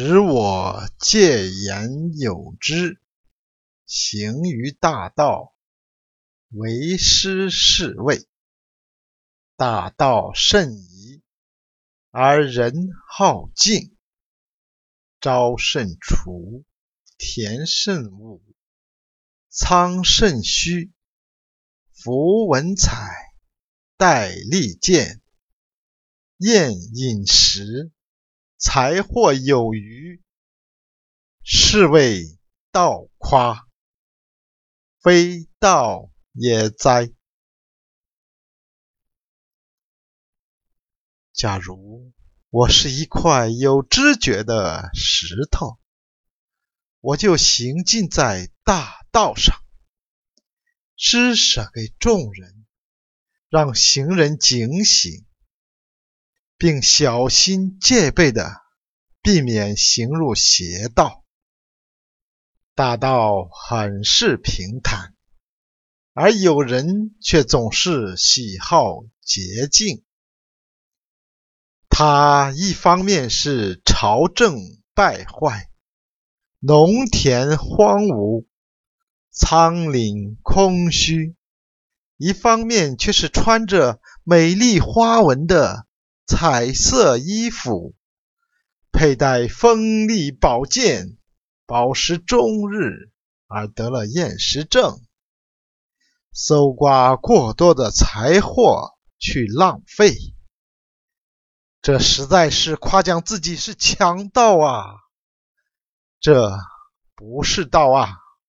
使我戒言有之，行于大道，为师是谓。大道甚夷，而人好径。朝甚除，田甚芜，仓甚虚。夫文采，砥砺剑，宴饮食，财货有余，是谓道夸。非道也哉！假如我是一块有知觉的石头，我就行进在大道上。施舍给众人，让行人警醒，并小心戒备的避免行入邪道。大道很是平坦，而有人却总是喜好捷径。他一方面是朝政败坏，农田荒芜。苍岭空虚，一方面却是穿着美丽花纹的彩色衣服，佩戴锋利宝剑，饱食终日而得了厌食症，搜刮过多的财货去浪费，这实在是夸奖自己是强盗啊！这不是道啊！